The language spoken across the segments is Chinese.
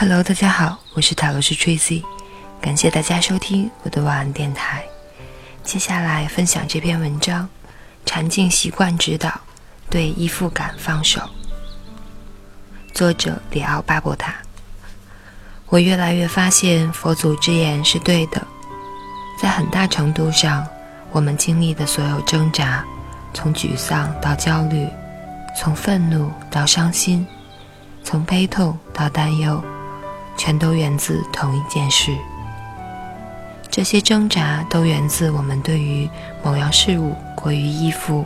Hello，大家好，我是塔罗斯 Tracy，感谢大家收听我的晚安电台。接下来分享这篇文章：禅静习惯指导，对依附感放手。作者里奥巴伯塔。我越来越发现佛祖之言是对的，在很大程度上，我们经历的所有挣扎，从沮丧到焦虑，从愤怒到伤心，从悲痛到担忧，全都源自同一件事。这些挣扎都源自我们对于某样事物过于依附、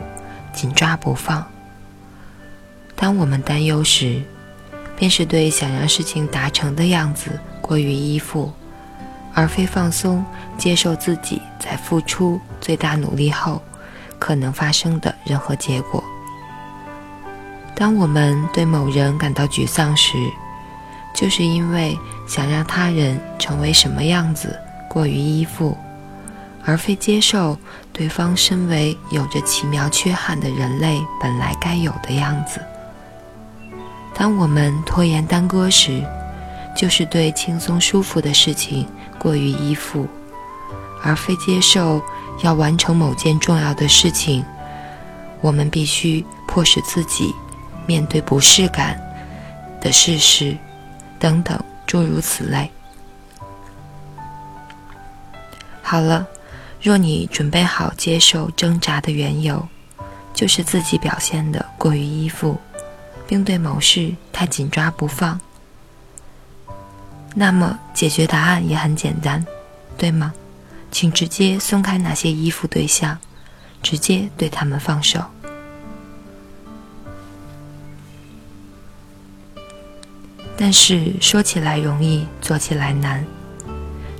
紧抓不放。当我们担忧时，便是对想让事情达成的样子过于依附，而非放松接受自己在付出最大努力后可能发生的任何结果。当我们对某人感到沮丧时，就是因为想让他人成为什么样子。过于依附，而非接受对方身为有着奇妙缺憾的人类本来该有的样子。当我们拖延耽搁时，就是对轻松舒服的事情过于依附，而非接受要完成某件重要的事情，我们必须迫使自己面对不适感的事实，等等诸如此类。好了，若你准备好接受挣扎的缘由，就是自己表现的过于依附，并对某事太紧抓不放，那么解决答案也很简单，对吗？请直接松开那些依附对象，直接对他们放手。但是说起来容易，做起来难。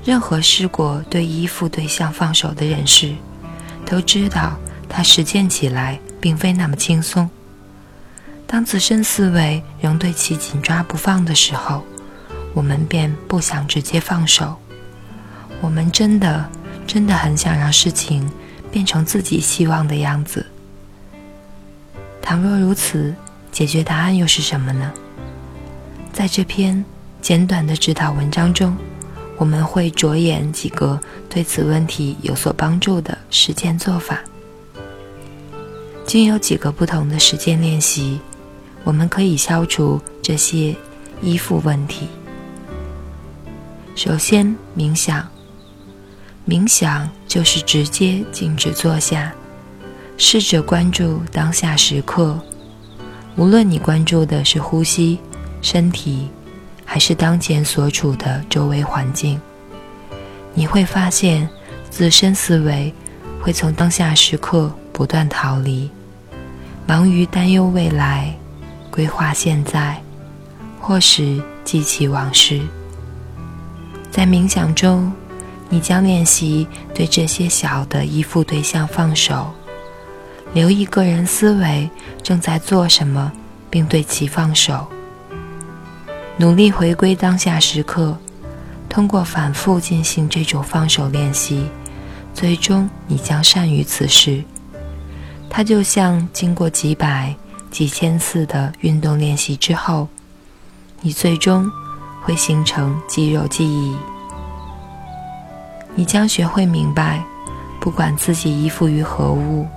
任何试过对依附对象放手的人士，都知道它实践起来并非那么轻松。当自身思维仍对其紧抓不放的时候，我们便不想直接放手。我们真的真的很想让事情变成自己希望的样子。倘若如此，解决答案又是什么呢？在这篇简短的指导文章中。我们会着眼几个对此问题有所帮助的实践做法。经有几个不同的实践练习，我们可以消除这些依附问题。首先，冥想。冥想就是直接静止坐下，试着关注当下时刻。无论你关注的是呼吸、身体。还是当前所处的周围环境，你会发现自身思维会从当下时刻不断逃离，忙于担忧未来、规划现在，或是记起往事。在冥想中，你将练习对这些小的依附对象放手，留意个人思维正在做什么，并对其放手。努力回归当下时刻，通过反复进行这种放手练习，最终你将善于此事。它就像经过几百、几千次的运动练习之后，你最终会形成肌肉记忆。你将学会明白，不管自己依附于何物，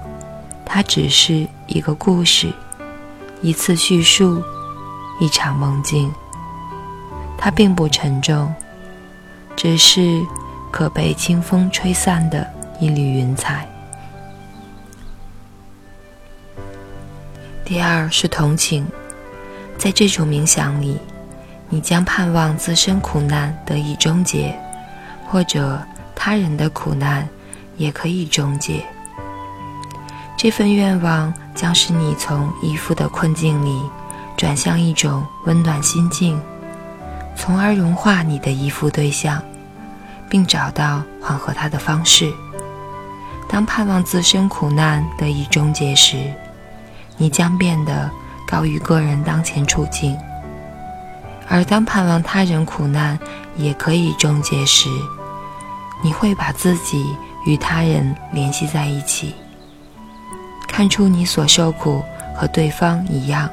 它只是一个故事，一次叙述，一场梦境。它并不沉重，只是可被清风吹散的一缕云彩。第二是同情，在这种冥想里，你将盼望自身苦难得以终结，或者他人的苦难也可以终结。这份愿望将使你从依附的困境里转向一种温暖心境。从而融化你的依附对象，并找到缓和他的方式。当盼望自身苦难得以终结时，你将变得高于个人当前处境；而当盼望他人苦难也可以终结时，你会把自己与他人联系在一起，看出你所受苦和对方一样，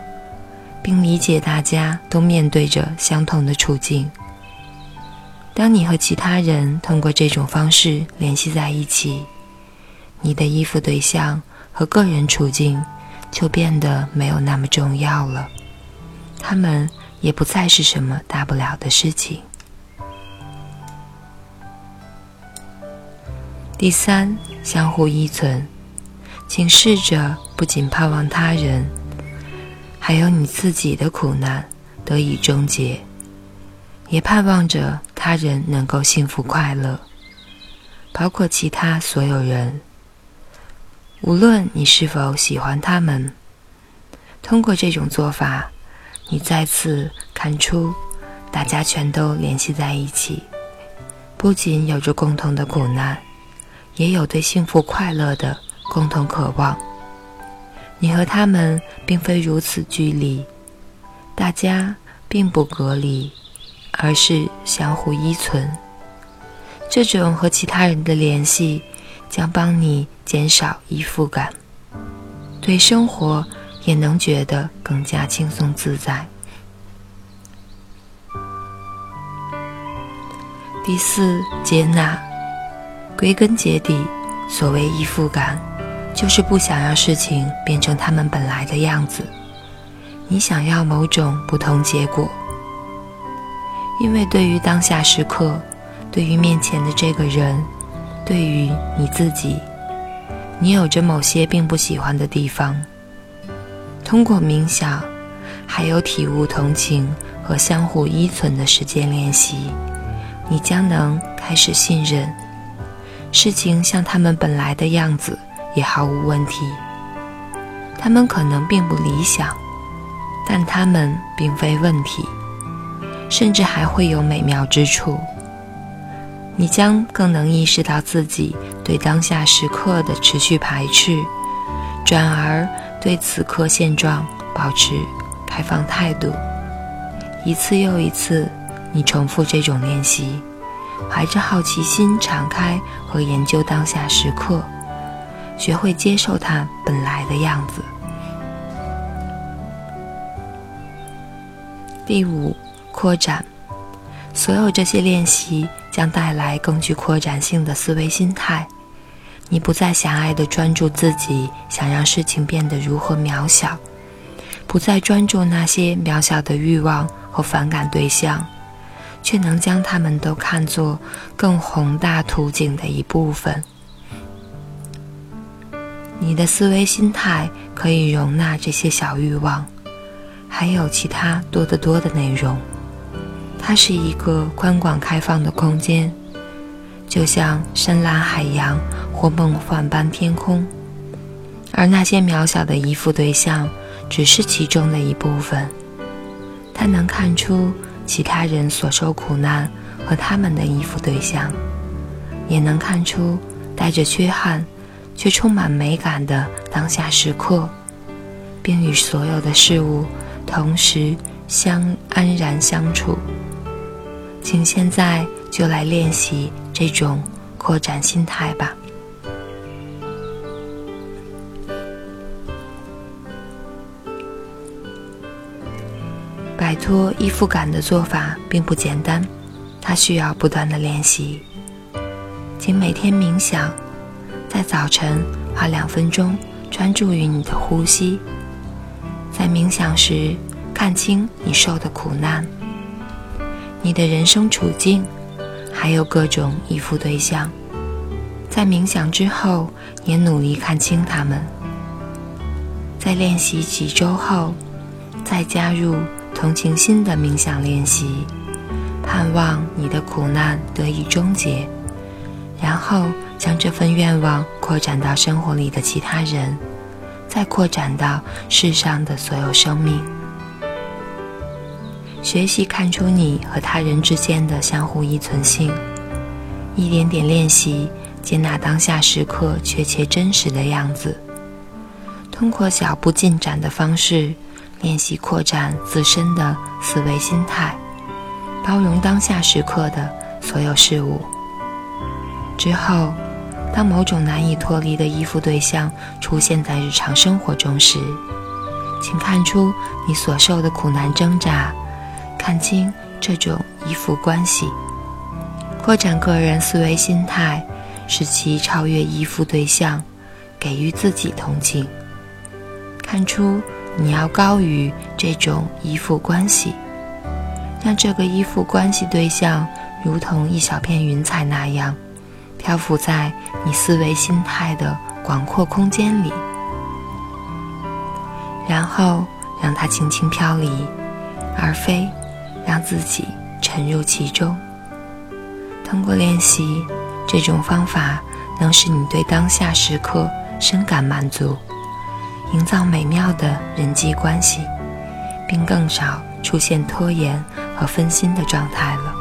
并理解大家都面对着相同的处境。当你和其他人通过这种方式联系在一起，你的依附对象和个人处境就变得没有那么重要了，他们也不再是什么大不了的事情。第三，相互依存，请试着不仅盼望他人，还有你自己的苦难得以终结，也盼望着他人能够幸福快乐，包括其他所有人。无论你是否喜欢他们，通过这种做法，你再次看出，大家全都联系在一起，不仅有着共同的苦难。也有对幸福快乐的共同渴望。你和他们并非如此距离，大家并不隔离，而是相互依存。这种和其他人的联系将帮你减少依附感，对生活也能觉得更加轻松自在。第四，接纳。归根结底，所谓依附感，就是不想让事情变成他们本来的样子。你想要某种不同结果，因为对于当下时刻，对于面前的这个人，对于你自己，你有着某些并不喜欢的地方。通过冥想，还有体悟同情和相互依存的时间练习，你将能开始信任。事情像他们本来的样子也毫无问题。他们可能并不理想，但他们并非问题，甚至还会有美妙之处。你将更能意识到自己对当下时刻的持续排斥，转而对此刻现状保持开放态度。一次又一次，你重复这种练习。怀着好奇心敞开和研究当下时刻，学会接受它本来的样子。第五，扩展。所有这些练习将带来更具扩展性的思维心态。你不再狭隘地专注自己想让事情变得如何渺小，不再专注那些渺小的欲望和反感对象。却能将他们都看作更宏大图景的一部分。你的思维心态可以容纳这些小欲望，还有其他多得多的内容。它是一个宽广开放的空间，就像深蓝海洋或梦幻般天空。而那些渺小的依附对象只是其中的一部分。它能看出。其他人所受苦难和他们的依附对象，也能看出带着缺憾却充满美感的当下时刻，并与所有的事物同时相安然相处。请现在就来练习这种扩展心态吧。摆脱依附感的做法并不简单，它需要不断的练习。请每天冥想，在早晨花两分钟专注于你的呼吸。在冥想时，看清你受的苦难、你的人生处境，还有各种依附对象。在冥想之后，也努力看清他们。在练习几周后，再加入。同情心的冥想练习，盼望你的苦难得以终结，然后将这份愿望扩展到生活里的其他人，再扩展到世上的所有生命。学习看出你和他人之间的相互依存性，一点点练习接纳当下时刻确切真实的样子，通过小步进展的方式。练习扩展自身的思维心态，包容当下时刻的所有事物。之后，当某种难以脱离的依附对象出现在日常生活中时，请看出你所受的苦难挣扎，看清这种依附关系，扩展个人思维心态，使其超越依附对象，给予自己同情。看出你要高于这种依附关系，让这个依附关系对象如同一小片云彩那样，漂浮在你思维心态的广阔空间里。然后让它轻轻飘离，而非让自己沉入其中。通过练习这种方法，能使你对当下时刻深感满足，营造美妙的人际关系，并更少出现拖延和分心的状态了。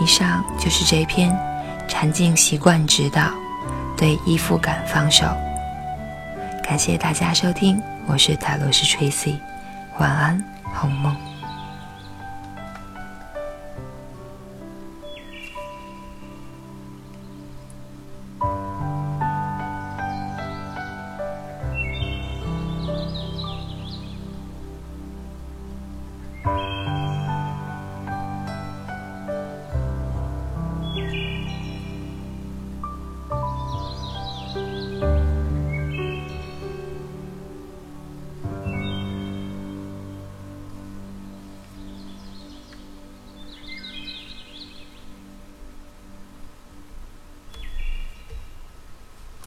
以上就是这篇禅静习惯指导对依附感放手。感谢大家收听，我是塔罗斯 Tracy，晚安，好梦。